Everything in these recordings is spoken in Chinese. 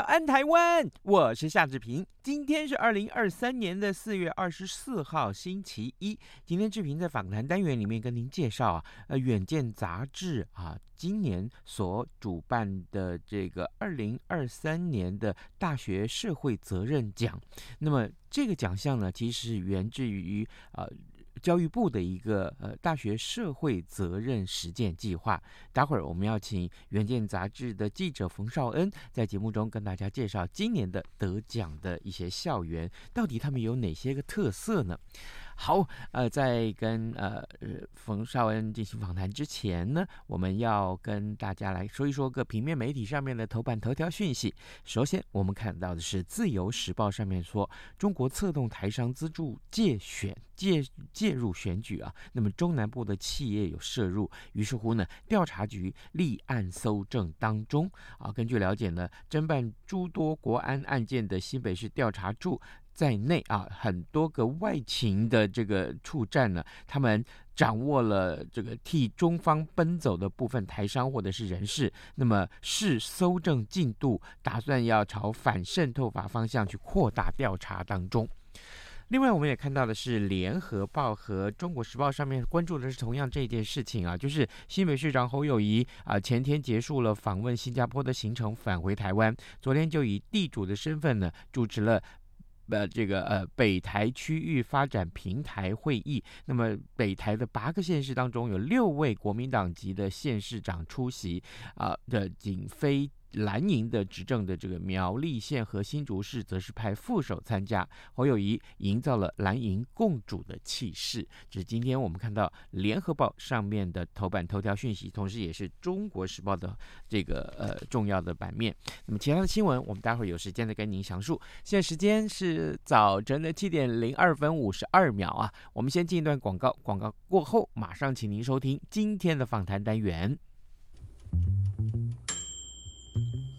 安，台湾！我是夏志平。今天是二零二三年的四月二十四号，星期一。今天志平在访谈单元里面跟您介绍啊，呃，《远见》杂志啊，今年所主办的这个二零二三年的大学社会责任奖。那么这个奖项呢，其实源自于呃。教育部的一个呃大学社会责任实践计划，待会儿我们要请《远见》杂志的记者冯绍恩在节目中跟大家介绍今年的得奖的一些校园，到底他们有哪些个特色呢？好，呃，在跟呃冯绍恩进行访谈之前呢，我们要跟大家来说一说各平面媒体上面的头版头条讯息。首先，我们看到的是《自由时报》上面说，中国策动台商资助介选介介入选举啊，那么中南部的企业有涉入，于是乎呢，调查局立案搜证当中啊。根据了解呢，侦办诸多国安案件的新北市调查处。在内啊，很多个外勤的这个处站呢，他们掌握了这个替中方奔走的部分台商或者是人士，那么是搜证进度，打算要朝反渗透法方向去扩大调查当中。另外，我们也看到的是《联合报》和《中国时报》上面关注的是同样这件事情啊，就是新北市长侯友谊啊，前天结束了访问新加坡的行程，返回台湾，昨天就以地主的身份呢主持了。呃，这个呃，北台区域发展平台会议，那么北台的八个县市当中，有六位国民党籍的县市长出席啊的仅非。蓝营的执政的这个苗栗县和新竹市，则是派副手参加。侯友谊营造了蓝营共主的气势。这是今天我们看到《联合报》上面的头版头条讯息，同时也是《中国时报》的这个呃重要的版面。那么其他的新闻，我们待会有时间再跟您详述。现在时间是早晨的七点零二分五十二秒啊。我们先进一段广告，广告过后马上请您收听今天的访谈单元。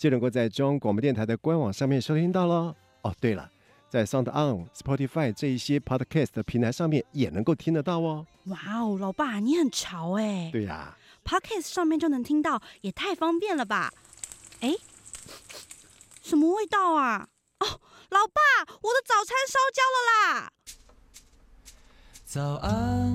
就能够在中央广播电台的官网上面收听到喽。哦，对了。在 Sound On、Spotify 这一些 Podcast 的平台上面也能够听得到哦。哇哦，老爸你很潮哎！对呀，Podcast 上面就能听到，也太方便了吧？哎，什么味道啊？哦，老爸，我的早餐烧焦了啦！早安，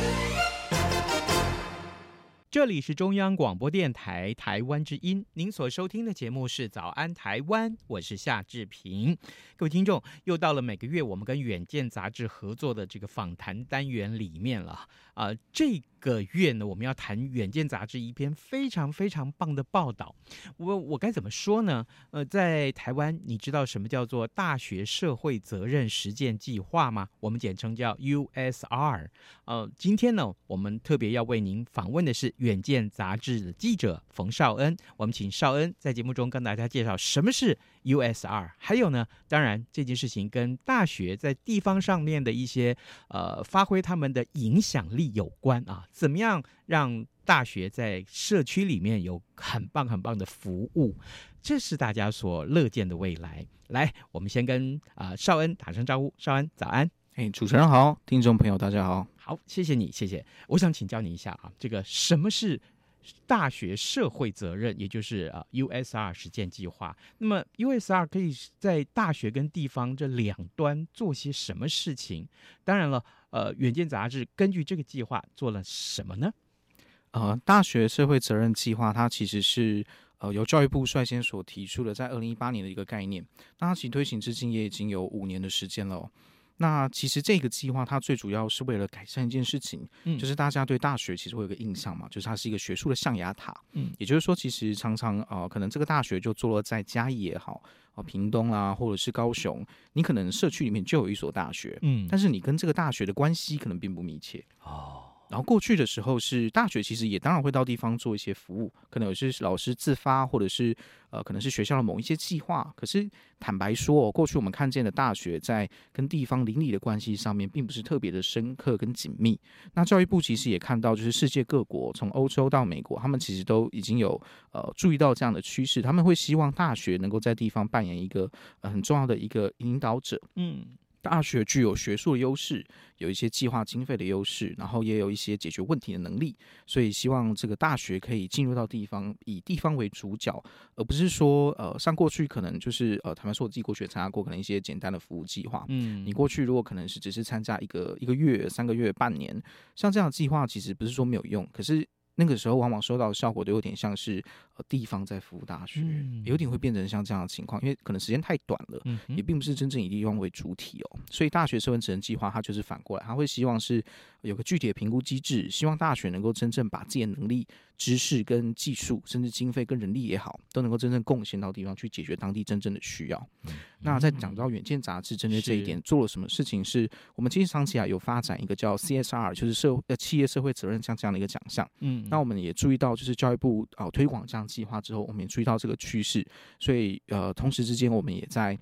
这里是中央广播电台台湾之音，您所收听的节目是《早安台湾》，我是夏志平。各位听众，又到了每个月我们跟《远见》杂志合作的这个访谈单元里面了啊、呃！这个月呢，我们要谈《远见》杂志一篇非常非常棒的报道。我我该怎么说呢？呃，在台湾，你知道什么叫做大学社会责任实践计划吗？我们简称叫 USR。呃，今天呢，我们特别要为您访问的是。远见杂志的记者冯绍恩，我们请绍恩在节目中跟大家介绍什么是 USR，还有呢，当然这件事情跟大学在地方上面的一些呃发挥他们的影响力有关啊，怎么样让大学在社区里面有很棒很棒的服务，这是大家所乐见的未来。来，我们先跟啊绍恩打声招呼，绍恩早安。哎，主持人好，听众朋友大家好，好，谢谢你，谢谢。我想请教你一下啊，这个什么是大学社会责任，也就是啊 USR 实践计划？那么 USR 可以在大学跟地方这两端做些什么事情？当然了，呃，远见杂志根据这个计划做了什么呢？呃，大学社会责任计划它其实是呃由教育部率先所提出的，在二零一八年的一个概念，那它其推行至今也已经有五年的时间了。那其实这个计划它最主要是为了改善一件事情，嗯，就是大家对大学其实会有个印象嘛，就是它是一个学术的象牙塔，嗯，也就是说，其实常常啊、呃，可能这个大学就坐落在嘉义也好，啊，屏东啦，或者是高雄，你可能社区里面就有一所大学，嗯，但是你跟这个大学的关系可能并不密切，哦。然后过去的时候是大学，其实也当然会到地方做一些服务，可能有些老师自发，或者是呃，可能是学校的某一些计划。可是坦白说，过去我们看见的大学在跟地方邻里的关系上面，并不是特别的深刻跟紧密。那教育部其实也看到，就是世界各国，从欧洲到美国，他们其实都已经有呃注意到这样的趋势，他们会希望大学能够在地方扮演一个呃很重要的一个引导者。嗯。大学具有学术的优势，有一些计划经费的优势，然后也有一些解决问题的能力，所以希望这个大学可以进入到地方，以地方为主角，而不是说呃，像过去可能就是呃，坦白说我自己过去也参加过可能一些简单的服务计划，嗯，你过去如果可能是只是参加一个一个月、三个月、半年，像这样的计划，其实不是说没有用，可是。那个时候往往收到的效果都有点像是呃地方在服务大学，嗯、有点会变成像这样的情况，因为可能时间太短了，嗯、也并不是真正以地方为主体哦。所以大学社会职能计划它就是反过来，它会希望是有个具体的评估机制，希望大学能够真正把自己的能力、知识跟技术，甚至经费跟人力也好，都能够真正贡献到地方去解决当地真正的需要。嗯、那在讲到远见杂志针对这一点做了什么事情是，是我们其实长期啊有发展一个叫 CSR，就是社呃企业社会责任像这样的一个奖项，嗯。那我们也注意到，就是教育部啊、呃、推广这样计划之后，我们也注意到这个趋势，所以呃，同时之间我们也在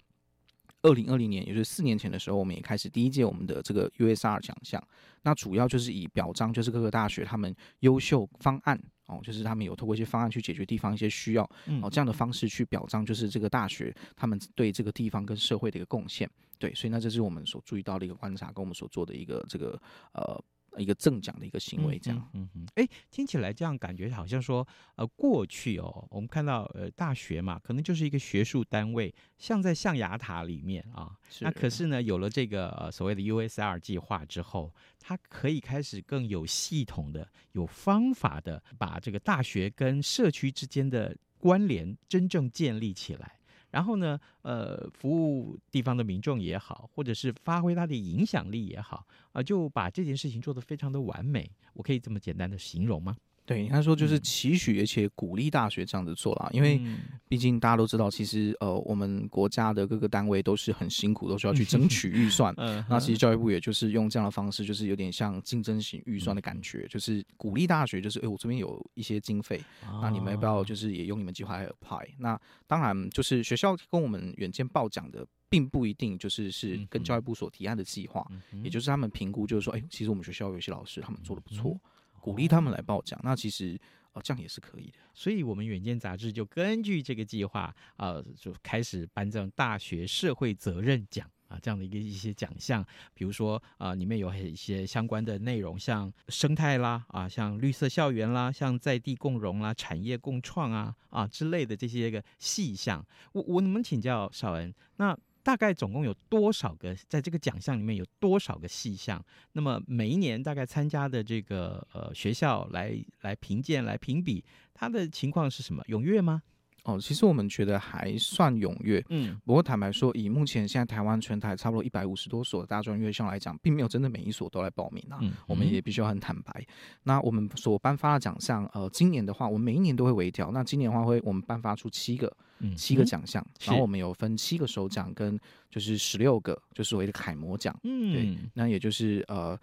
二零二零年，也就是四年前的时候，我们也开始第一届我们的这个 USR 奖项。那主要就是以表彰，就是各个大学他们优秀方案哦，就是他们有透过一些方案去解决地方一些需要哦，这样的方式去表彰，就是这个大学他们对这个地方跟社会的一个贡献。对，所以那这是我们所注意到的一个观察，跟我们所做的一个这个呃。一个赠奖的一个行为，这样，嗯嗯，哎，听起来这样感觉好像说，呃，过去哦，我们看到呃大学嘛，可能就是一个学术单位，像在象牙塔里面啊，是那可是呢，有了这个、呃、所谓的 USR 计划之后，它可以开始更有系统的、有方法的，把这个大学跟社区之间的关联真正建立起来。然后呢，呃，服务地方的民众也好，或者是发挥他的影响力也好，啊、就把这件事情做得非常的完美。我可以这么简单的形容吗？对，他说就是期许，而且鼓励大学这样子做啦，因为毕竟大家都知道，其实呃，我们国家的各个单位都是很辛苦，都需要去争取预算。嗯，那其实教育部也就是用这样的方式，就是有点像竞争型预算的感觉，就是鼓励大学，就是哎，我这边有一些经费，那你们要不要就是也用你们计划来 apply？那当然，就是学校跟我们远见报奖的，并不一定就是是跟教育部所提案的计划，也就是他们评估，就是说，哎，其实我们学校有些老师他们做的不错。鼓励他们来报奖，那其实哦这样也是可以的。所以，我们远见杂志就根据这个计划，呃，就开始颁赠大学社会责任奖啊这样的一个一些奖项。比如说啊，里面有一些相关的内容，像生态啦啊，像绿色校园啦，像在地共融啦、产业共创啊啊之类的这些个细项。我我能不能请教绍恩？那大概总共有多少个？在这个奖项里面有多少个细项？那么每一年大概参加的这个呃学校来来评鉴、来评比，它的情况是什么？踊跃吗？哦，其实我们觉得还算踊跃，嗯，不过坦白说，以目前现在台湾全台差不多一百五十多所大专院校来讲，并没有真的每一所都来报名啊。嗯，我们也必须要很坦白。那我们所颁发的奖项，呃，今年的话，我们每一年都会微调。那今年的话，会我们颁发出七个，嗯，七个奖项，然后我们有分七个首奖跟就是十六个，就是所谓的楷模奖。嗯，对，那也就是呃，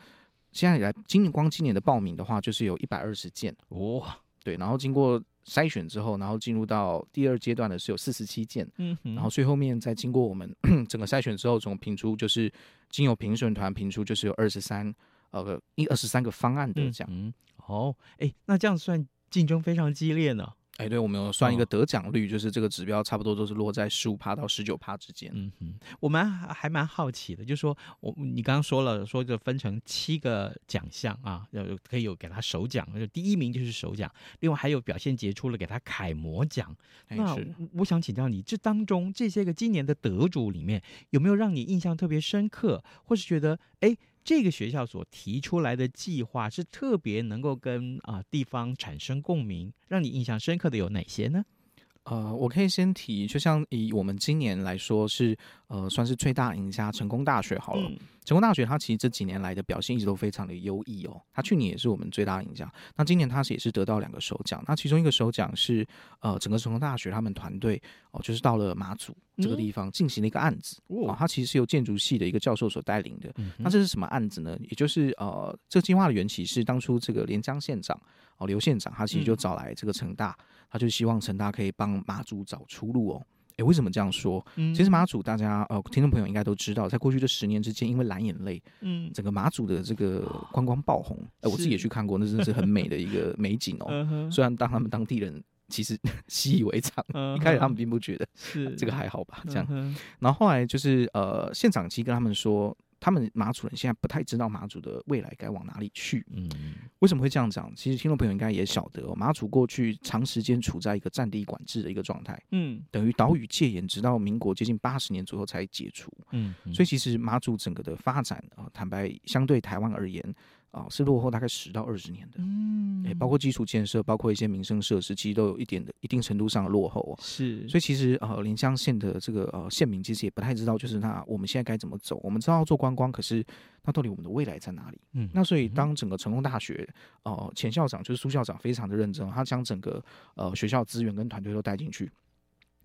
现在来今年光今年的报名的话，就是有一百二十件。哇，对，然后经过。筛选之后，然后进入到第二阶段的是有四十七件，嗯哼，然后最后面再经过我们 整个筛选之后，总评出就是经由评审团评出就是有二十三呃一二十三个方案的奖，嗯，哦，哎，那这样算竞争非常激烈呢。哎，对，我们有算一个得奖率，哦、就是这个指标差不多都是落在十五趴到十九趴之间。嗯哼，我们还蛮好奇的，就是说我你刚刚说了，说这分成七个奖项啊，要可以有给他首奖，就第一名就是首奖，另外还有表现杰出了给他楷模奖。那我想请教你，这当中这些个今年的得主里面，有没有让你印象特别深刻，或是觉得哎？这个学校所提出来的计划是特别能够跟啊、地方产生共鸣，让你印象深刻的有哪些呢？呃，我可以先提，就像以我们今年来说是，呃，算是最大赢家成功大学好了。嗯、成功大学它其实这几年来的表现一直都非常的优异哦。它去年也是我们最大赢家，那今年它是也是得到两个首奖。那其中一个首奖是，呃，整个成功大学他们团队哦，就是到了马祖这个地方进行了一个案子。哦，它其实是由建筑系的一个教授所带领的。嗯、那这是什么案子呢？也就是呃，这个计划的缘起是当初这个连江县长哦，刘县长他其实就找来这个成大。嗯他就希望陈大可以帮马祖找出路哦。诶，为什么这样说？嗯，其实马祖大家呃，听众朋友应该都知道，在过去这十年之间，因为蓝眼泪，嗯，整个马祖的这个观光爆红。哎，我自己也去看过，那真的是很美的一个美景哦。虽然当他们当地人其实 习以为常，一开始他们并不觉得是这个还好吧，这样。然后后来就是呃，县长其实跟他们说。他们马祖人现在不太知道马祖的未来该往哪里去。嗯，为什么会这样讲？其实听众朋友应该也晓得哦，马祖过去长时间处在一个战地管制的一个状态。嗯，等于岛屿戒严，直到民国接近八十年左右才解除。嗯，所以其实马祖整个的发展啊，坦白相对台湾而言。啊，是落后大概十到二十年的，嗯，哎，包括基础建设，包括一些民生设施，其实都有一点的一定程度上的落后哦。是，所以其实呃，连江县的这个呃县民其实也不太知道，就是那我们现在该怎么走？我们知道要做观光，可是那到底我们的未来在哪里？嗯，那所以当整个成功大学呃前校长就是苏校长非常的认真，他将整个呃学校资源跟团队都带进去，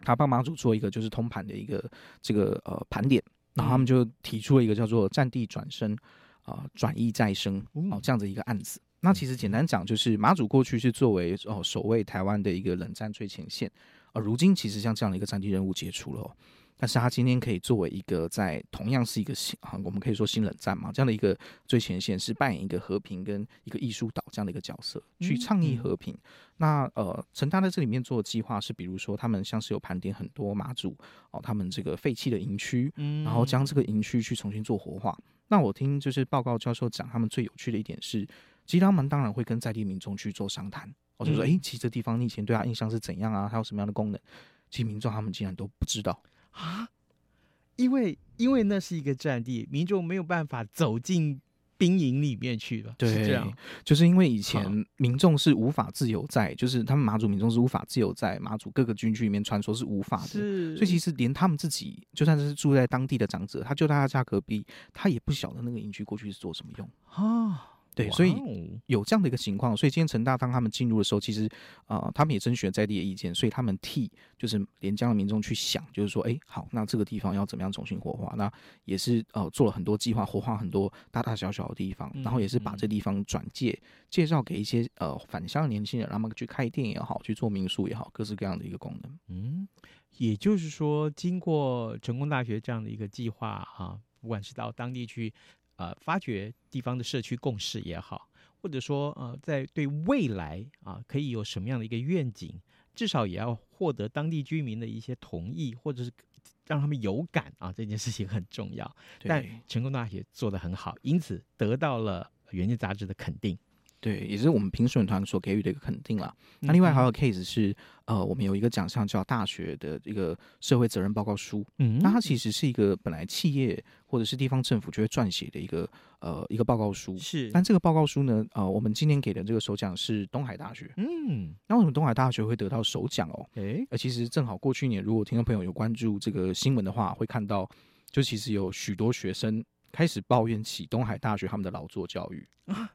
他帮马祖做一个就是通盘的一个这个呃盘点，然后他们就提出了一个叫做战地转生。啊，转役再生哦，这样的一个案子。那其实简单讲，就是马祖过去是作为哦守卫台湾的一个冷战最前线，而如今其实像这样的一个战地任务解除了。但是他今天可以作为一个在同样是一个新啊，我们可以说新冷战嘛，这样的一个最前线，是扮演一个和平跟一个艺术岛这样的一个角色，去倡议和平。嗯嗯、那呃，陈大在这里面做的计划是，比如说他们像是有盘点很多马祖哦，他们这个废弃的营区，然后将这个营区去重新做活化。那我听就是报告教授讲，他们最有趣的一点是，其实他们当然会跟在地民众去做商谈，我就说，哎，其实这地方你以前对他印象是怎样啊？它有什么样的功能？其实民众他们竟然都不知道啊，因为因为那是一个战地，民众没有办法走进兵营里面去了。对，是这样，就是因为以前民众是无法自由在，就是他们马祖民众是无法自由在马祖各个军区里面穿梭，是无法的。是，所以其实连他们自己，就算是住在当地的长者，他就在他家隔壁，他也不晓得那个营区过去是做什么用啊。对，所以有这样的一个情况，所以今天成大当他们进入的时候，其实啊、呃，他们也征询在地的意见，所以他们替就是连江的民众去想，就是说，哎，好，那这个地方要怎么样重新活化？那也是呃做了很多计划，活化很多大大小小的地方，然后也是把这地方转介介绍给一些呃返乡的年轻人，让他们去开店也好，去做民宿也好，各式各样的一个功能。嗯，也就是说，经过成功大学这样的一个计划啊，不管是到当地去。呃，发掘地方的社区共识也好，或者说呃，在对未来啊，可以有什么样的一个愿景，至少也要获得当地居民的一些同意，或者是让他们有感啊，这件事情很重要。对但成功大学做得很好，因此得到了《原件》杂志的肯定。对，也是我们评审团所给予的一个肯定啦。那另外还有 case 是，呃，我们有一个奖项叫大学的一个社会责任报告书。嗯，那它其实是一个本来企业或者是地方政府就会撰写的一个呃一个报告书。是，但这个报告书呢，呃，我们今年给的这个首奖是东海大学。嗯，那为什么东海大学会得到首奖哦？诶，呃，其实正好过去年，如果听众朋友有关注这个新闻的话，会看到，就其实有许多学生开始抱怨起东海大学他们的劳作教育。啊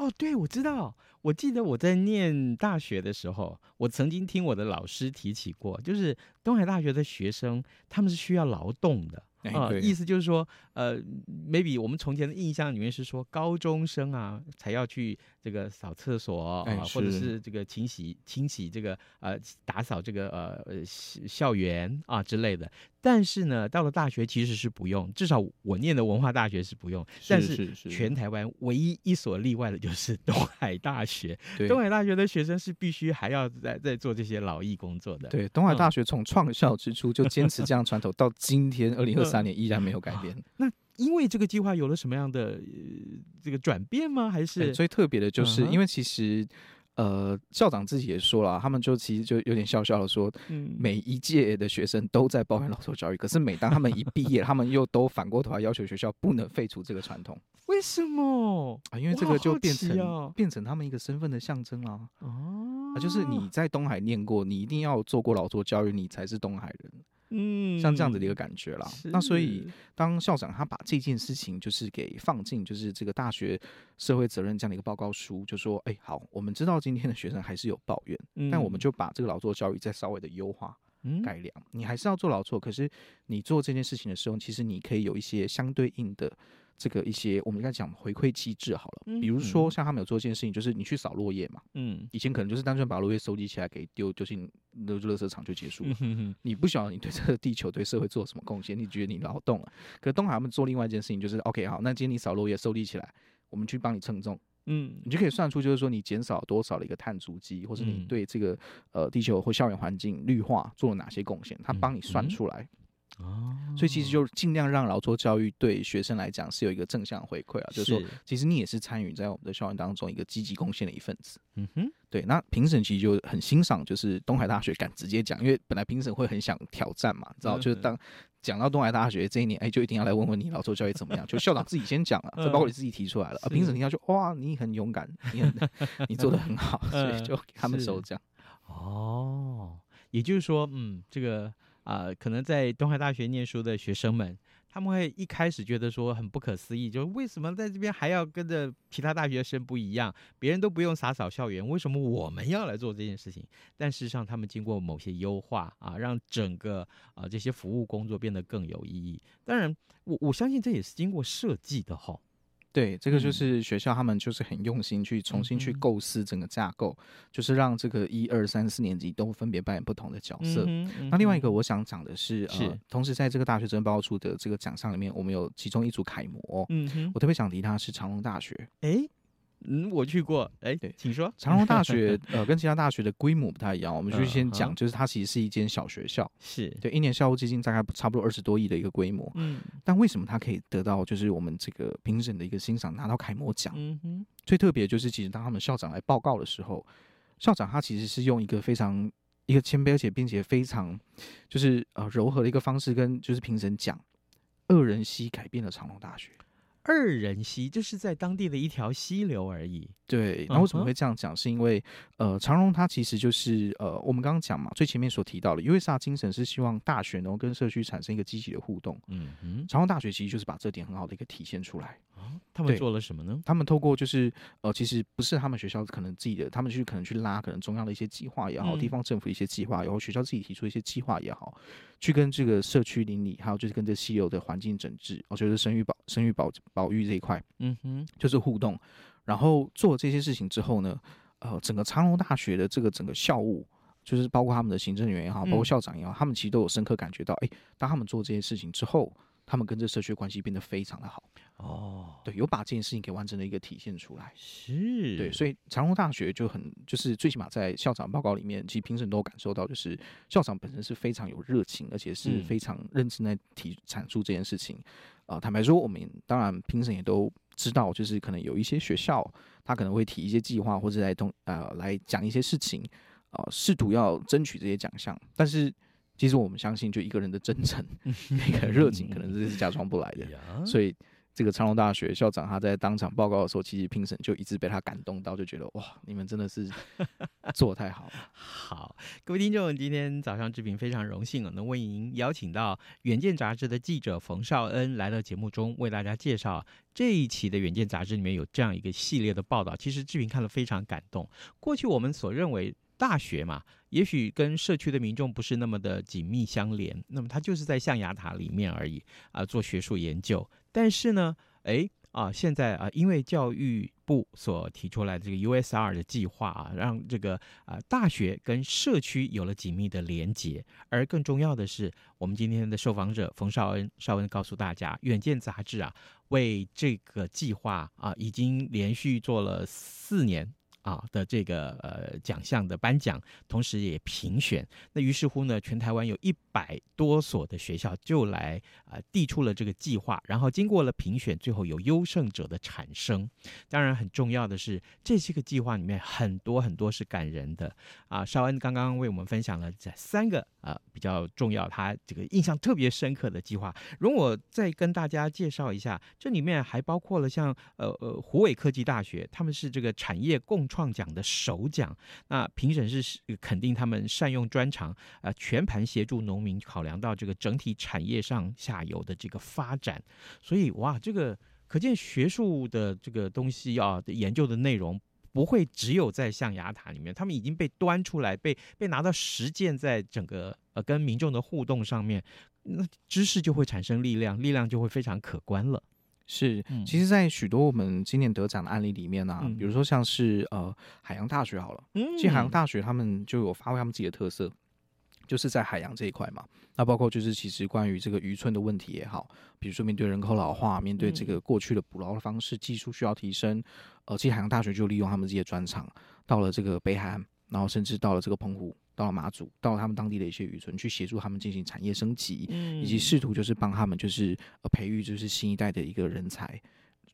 哦，对，我知道。我记得我在念大学的时候，我曾经听我的老师提起过，就是东海大学的学生他们是需要劳动的。啊、呃，意思就是说，呃，maybe 我们从前的印象里面是说，高中生啊才要去这个扫厕所啊、呃，或者是这个清洗清洗这个呃打扫这个呃校园啊之类的。但是呢，到了大学其实是不用，至少我念的文化大学是不用。但是全台湾唯一一所例外的就是东海大学。东海大学的学生是必须还要在在做这些劳役工作的。对，东海大学从创校之初就坚持这样传统，到今天二零二三年依然没有改变。那因为这个计划有了什么样的、呃、这个转变吗？还是最特别的就是因为其实。呃，校长自己也说了，他们就其实就有点笑笑的说，嗯每一届的学生都在抱怨老作教育，可是每当他们一毕业，他们又都反过头来要求学校不能废除这个传统。为什么啊？因为这个就变成、哦、变成他们一个身份的象征啊。哦，啊，就是你在东海念过，你一定要做过老作教育，你才是东海人。嗯，像这样子的一个感觉啦。那所以，当校长他把这件事情就是给放进，就是这个大学社会责任这样的一个报告书，就说，哎、欸，好，我们知道今天的学生还是有抱怨，嗯、但我们就把这个劳作教育再稍微的优化、改良。你还是要做劳作，可是你做这件事情的时候，其实你可以有一些相对应的。这个一些我们应该讲回馈机制好了，比如说像他们有做一件事情，就是你去扫落叶嘛，嗯，以前可能就是单纯把落叶收集起来给丢丢进垃垃圾场就结束了，你不晓得你对这个地球对社会做什么贡献，你觉得你劳动了，可是东海他们做另外一件事情，就是 OK 好，那今天你扫落叶收集起来，我们去帮你称重，嗯，你就可以算出就是说你减少多少的一个碳足迹，或是你对这个呃地球或校园环境绿化做了哪些贡献，他帮你算出来。哦，所以其实就尽量让劳作教育对学生来讲是有一个正向回馈啊，就是说，其实你也是参与在我们的校园当中一个积极贡献的一份子。嗯哼，对。那评审其实就很欣赏，就是东海大学敢直接讲，因为本来评审会很想挑战嘛，知道？就是当讲到东海大学这一年，哎，就一定要来问问你劳作教育怎么样？就 校长自己先讲了，这包括你自己提出来了，啊，评审听到说哇，你很勇敢，你很 你做的很好，所以 就给他们首奖。哦，也就是说，嗯，这个。啊、可能在东海大学念书的学生们，他们会一开始觉得说很不可思议，就是为什么在这边还要跟着其他大学生不一样？别人都不用洒扫校园，为什么我们要来做这件事情？但事实上，他们经过某些优化啊，让整个啊这些服务工作变得更有意义。当然，我我相信这也是经过设计的哈。对，这个就是学校他们就是很用心去重新去构思整个架构，嗯、就是让这个一二三四年级都分别扮演不同的角色。嗯嗯、那另外一个我想讲的是，是。呃，同时在这个大学生报告处的这个奖项里面，我们有其中一组楷模。我特别想提他是长隆大学。诶嗯，我去过。哎，对，请说。长荣大学 呃，跟其他大学的规模不太一样。我们就先讲，就是它其实是一间小学校，是对一年校务基金大概差不多二十多亿的一个规模。嗯，但为什么它可以得到就是我们这个评审的一个欣赏，拿到楷模奖？嗯哼，最特别就是其实当他们校长来报告的时候，校长他其实是用一个非常一个谦卑而且并且非常就是呃柔和的一个方式跟就是评审讲，二人溪改变了长荣大学。二人溪就是在当地的一条溪流而已。对，那为什么会这样讲？是因为呃，长荣它其实就是呃，我们刚刚讲嘛，最前面所提到的 USR 精神是希望大学能够跟社区产生一个积极的互动。嗯嗯，长荣大学其实就是把这点很好的一个体现出来。啊，他们做了什么呢？他们透过就是呃，其实不是他们学校可能自己的，他们去可能去拉可能中央的一些计划也好，地方政府一些计划，然后学校自己提出一些计划也好，去跟这个社区邻里，还有就是跟这溪流的环境整治，我觉得生育保生育保保育这一块，嗯哼，就是互动。然后做这些事情之后呢，呃，整个长隆大学的这个整个校务，就是包括他们的行政人员也好，包括校长也好，他们其实都有深刻感觉到，哎，当他们做这些事情之后，他们跟这社区关系变得非常的好。哦，对，有把这件事情给完整的一个体现出来。是，对，所以长荣大学就很，就是最起码在校长报告里面，其实评审都有感受到，就是校长本身是非常有热情，而且是非常认真在提阐述这件事情。呃，坦白说，我们当然评审也都知道，就是可能有一些学校，他可能会提一些计划，或者来通呃来讲一些事情，啊、呃，试图要争取这些奖项。但是，其实我们相信，就一个人的真诚，一个热情，可能这是假装不来的。所以。这个长荣大学校长他在当场报告的时候，其实评审就一直被他感动到，就觉得哇，你们真的是 做得太好了。好，各位听众，今天早上志平非常荣幸能为您邀请到《远见》杂志的记者冯绍恩来到节目中，为大家介绍这一期的《远见》杂志里面有这样一个系列的报道。其实志平看了非常感动。过去我们所认为大学嘛，也许跟社区的民众不是那么的紧密相连，那么他就是在象牙塔里面而已啊，做学术研究。但是呢，哎啊，现在啊，因为教育部所提出来的这个 USR 的计划啊，让这个啊大学跟社区有了紧密的连结。而更重要的是，我们今天的受访者冯绍恩，绍恩告诉大家，《远见》杂志啊，为这个计划啊，已经连续做了四年。啊的这个呃奖项的颁奖，同时也评选。那于是乎呢，全台湾有一百多所的学校就来啊、呃、递出了这个计划，然后经过了评选，最后有优胜者的产生。当然很重要的是，这些个计划里面很多很多是感人的啊。绍恩刚刚为我们分享了这三个啊比较重要，他这个印象特别深刻的计划。容我再跟大家介绍一下，这里面还包括了像呃呃湖尾科技大学，他们是这个产业共创奖的首奖，那评审是肯定他们善用专长，呃，全盘协助农民考量到这个整体产业上下游的这个发展，所以哇，这个可见学术的这个东西啊，研究的内容不会只有在象牙塔里面，他们已经被端出来，被被拿到实践，在整个呃跟民众的互动上面，那知识就会产生力量，力量就会非常可观了。是，其实，在许多我们今年得奖的案例里面呢、啊嗯，比如说像是呃海洋大学好了，嗯，其实海洋大学他们就有发挥他们自己的特色，就是在海洋这一块嘛。那包括就是其实关于这个渔村的问题也好，比如说面对人口老化，面对这个过去的捕捞的方式、技术需要提升，呃，其实海洋大学就利用他们自己的专长，到了这个北海岸，然后甚至到了这个澎湖。到了马祖，到了他们当地的一些渔村，去协助他们进行产业升级，以及试图就是帮他们就是呃培育就是新一代的一个人才，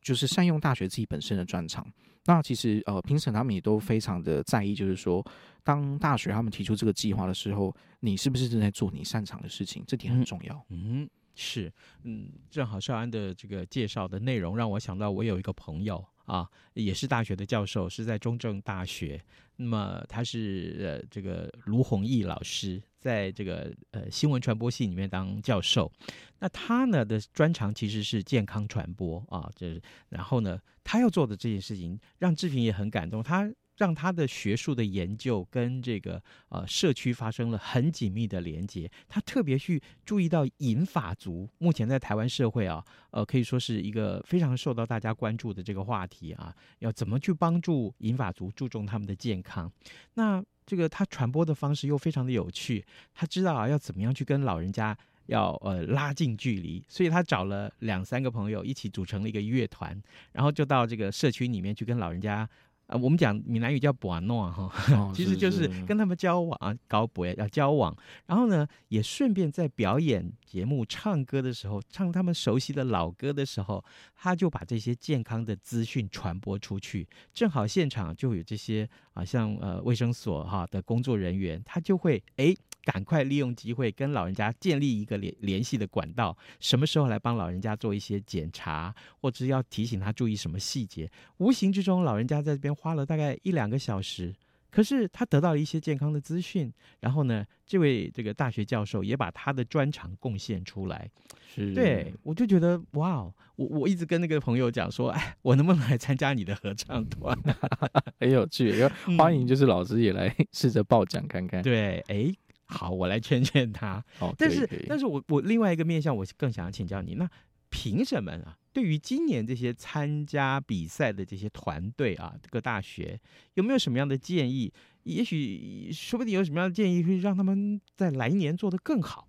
就是善用大学自己本身的专长。那其实呃评审他们也都非常的在意，就是说当大学他们提出这个计划的时候，你是不是正在做你擅长的事情？这点很重要。嗯，嗯是，嗯，正好少安的这个介绍的内容让我想到，我有一个朋友。啊，也是大学的教授，是在中正大学。那么他是呃这个卢弘毅老师，在这个呃新闻传播系里面当教授。那他呢的专长其实是健康传播啊，就是然后呢，他要做的这件事情让志平也很感动。他。让他的学术的研究跟这个呃社区发生了很紧密的连接。他特别去注意到银发族，目前在台湾社会啊，呃可以说是一个非常受到大家关注的这个话题啊，要怎么去帮助银发族注重他们的健康？那这个他传播的方式又非常的有趣，他知道啊要怎么样去跟老人家要呃拉近距离，所以他找了两三个朋友一起组成了一个乐团，然后就到这个社区里面去跟老人家。啊，我们讲闽南语叫“博诺”哈，其实就是跟他们交往，搞博要交往。然后呢，也顺便在表演节目、唱歌的时候，唱他们熟悉的老歌的时候，他就把这些健康的资讯传播出去。正好现场就有这些啊，像呃卫生所哈的工作人员，他就会哎。赶快利用机会跟老人家建立一个联联系的管道，什么时候来帮老人家做一些检查，或者要提醒他注意什么细节。无形之中，老人家在这边花了大概一两个小时，可是他得到了一些健康的资讯。然后呢，这位这个大学教授也把他的专长贡献出来。是，对，我就觉得哇，我我一直跟那个朋友讲说，哎，我能不能来参加你的合唱团？很有趣，欢迎就是老师也来 试着报奖看看。对，哎。好，我来劝劝他。哦，但是，但是我我另外一个面向，我更想要请教你。那凭什么啊，对于今年这些参加比赛的这些团队啊，各大学有没有什么样的建议？也许说不定有什么样的建议，会让他们在来年做得更好。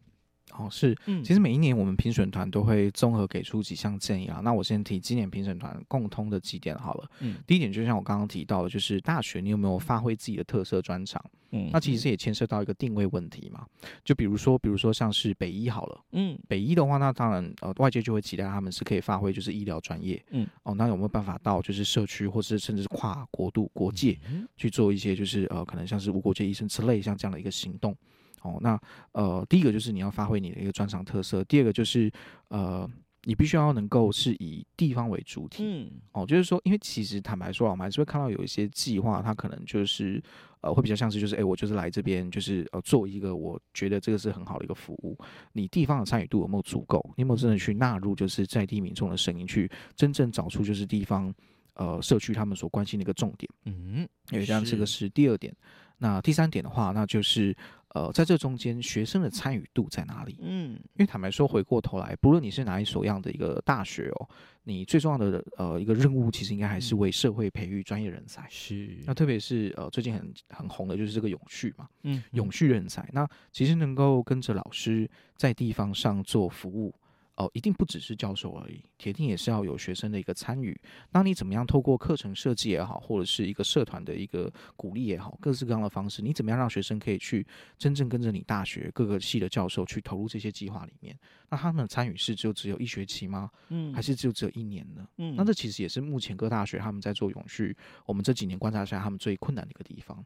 哦，是，嗯其实每一年我们评审团都会综合给出几项建议啊。那我先提今年评审团共通的几点好了。嗯第一点就像我刚刚提到的，就是大学你有没有发挥自己的特色专长？嗯那其实也牵涉到一个定位问题嘛。就比如说，比如说像是北医好了，嗯北医的话，那当然呃外界就会期待他们是可以发挥就是医疗专业，嗯哦，那有没有办法到就是社区或是甚至是跨国度国界？嗯去做一些就是呃，可能像是无国界医生之类像这样的一个行动。哦，那呃，第一个就是你要发挥你的一个专长特色，第二个就是呃，你必须要能够是以地方为主体。嗯哦，就是说，因为其实坦白说啊，我们还是会看到有一些计划，它可能就是呃，会比较像是就是，哎、我就是来这边，就是呃，做一个我觉得这个是很好的一个服务。你地方的参与度有没有足够？你有没有真的去纳入就是在地民众的声音，去真正找出就是地方呃社区他们所关心的一个重点？嗯，因为这样这个是第二点。那第三点的话，那就是呃，在这中间学生的参与度在哪里？嗯因为坦白说，回过头来，不论你是哪一所样的一个大学哦，你最重要的呃一个任务，其实应该还是为社会培育专业人才。是那特别是呃最近很很红的就是这个永续嘛，嗯永续人才。那其实能够跟着老师在地方上做服务。哦，一定不只是教授而已，铁定也是要有学生的一个参与。那你怎么样透过课程设计也好，或者是一个社团的一个鼓励也好，各式各样的方式，你怎么样让学生可以去真正跟着你大学各个系的教授去投入这些计划里面？那他们的参与是就只有一学期吗？嗯还是就只有一年呢？嗯那这其实也是目前各大学他们在做永续，我们这几年观察下来他们最困难的一个地方。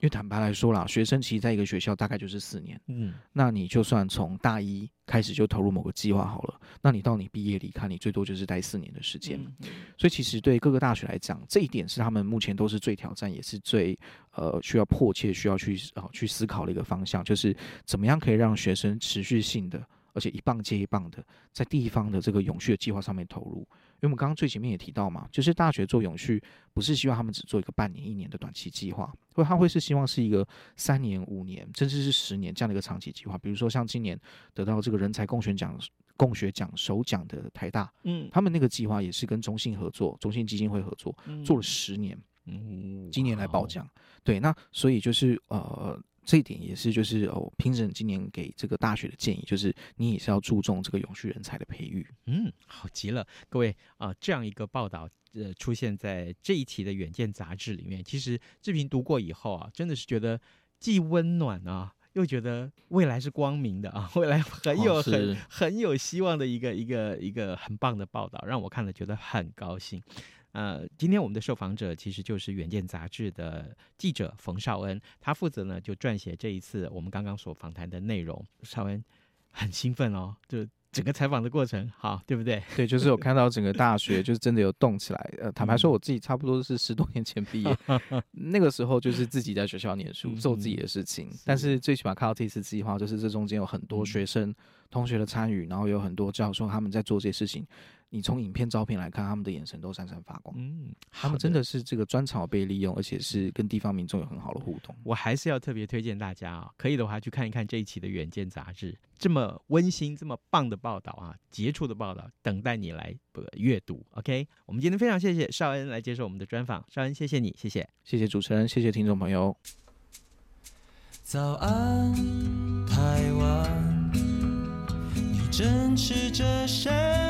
因为坦白来说啦，学生其实在一个学校大概就是四年。嗯那你就算从大一开始就投入某个计划好了，那你到你毕业离开，你最多就是待四年的时间。嗯所以其实对各个大学来讲，这一点是他们目前都是最挑战，也是最呃需要迫切需要去呃去思考的一个方向，就是怎么样可以让学生持续性的，而且一棒接一棒的在地方的这个永续的计划上面投入。因为我们刚刚最前面也提到嘛，就是大学做永续，不是希望他们只做一个半年、一年的短期计划，或他会是希望是一个三年、五年，甚至是十年这样的一个长期计划。比如说像今年得到这个人才共选奖、共学奖首奖的台大，嗯他们那个计划也是跟中信合作，中信基金会合作，做了十年，嗯今年来报奖。对，那所以就是呃。这一点也是，就是哦，评审今年给这个大学的建议，就是你也是要注重这个永续人才的培育。嗯，好极了，各位啊、这样一个报道呃出现在这一期的《远见》杂志里面，其实志平读过以后啊，真的是觉得既温暖啊，又觉得未来是光明的啊，未来很有、哦很很有希望的一个一个一个很棒的报道，让我看了觉得很高兴。呃，今天我们的受访者其实就是《远见》杂志的记者冯绍恩，他负责呢就撰写这一次我们刚刚所访谈的内容。绍恩很兴奋哦，就整个采访的过程，好，对不对？对，就是有看到整个大学就是真的有动起来。呃，坦白说，我自己差不多是十多年前毕业，那个时候就是自己在学校念书，做自己的事情。但是最起码看到这次计划，就是这中间有很多学生、同学的参与，然后有很多教授他们在做这些事情。你从影片、照片来看，他们的眼神都闪闪发光。嗯，他们真的是这个专长被利用，而且是跟地方民众有很好的互动。我还是要特别推荐大家啊，可以的话去看一看这一期的《远见》杂志，这么温馨、这么棒的报道啊，杰出的报道，等待你来呃阅读。OK，我们今天非常谢谢绍恩来接受我们的专访，绍恩谢谢你，谢谢，谢谢主持人，谢谢听众朋友。早安，台湾，你正吃着什么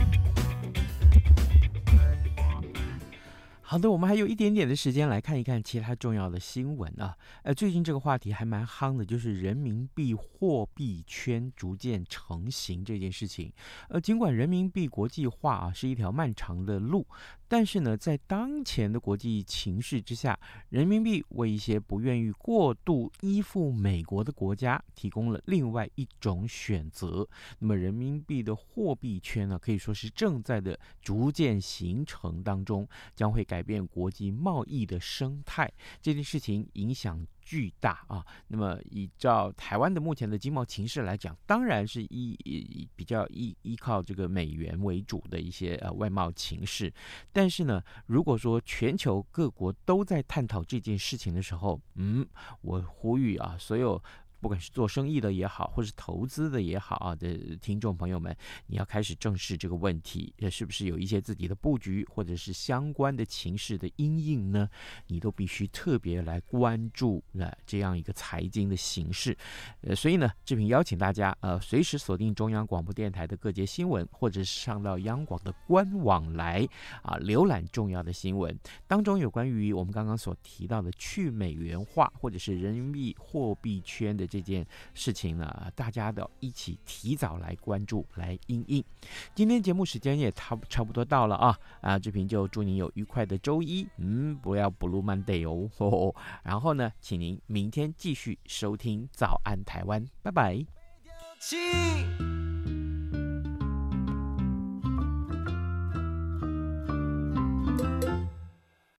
好的，我们还有一点点的时间来看一看其他重要的新闻啊。呃，最近这个话题还蛮夯的，就是人民币货币圈逐渐成型这件事情。呃，尽管人民币国际化啊是一条漫长的路，但是呢，在当前的国际情势之下，人民币为一些不愿意过度依附美国的国家提供了另外一种选择。那么，人民币的货币圈呢，可以说是正在的逐渐形成当中，将会改变国际贸易的生态。这件事情影响巨大啊。那么，依照台湾的目前的经贸情势来讲，当然是依依比较依依靠这个美元为主的一些呃外贸情势。但是呢，如果说全球各国都在探讨这件事情的时候，嗯，我呼吁啊，所有不管是做生意的也好，或是投资的也好啊的听众朋友们，你要开始正视这个问题，是不是有一些自己的布局，或者是相关的情势的阴影呢？你都必须特别来关注呃这样一个财经的形势。呃，所以呢，志平邀请大家呃随时锁定中央广播电台的各节新闻，或者是上到央广的官网来啊浏览重要的新闻，当中有关于我们刚刚所提到的去美元化或者是人民币货币圈的这件事情呢，大家都一起提早来关注来应应。今天节目时间也差差不多到了啊啊，志平就祝您有愉快的周一，嗯，不要 Blue Monday 哦，然后呢，请您明天继续收听早安台湾，拜拜。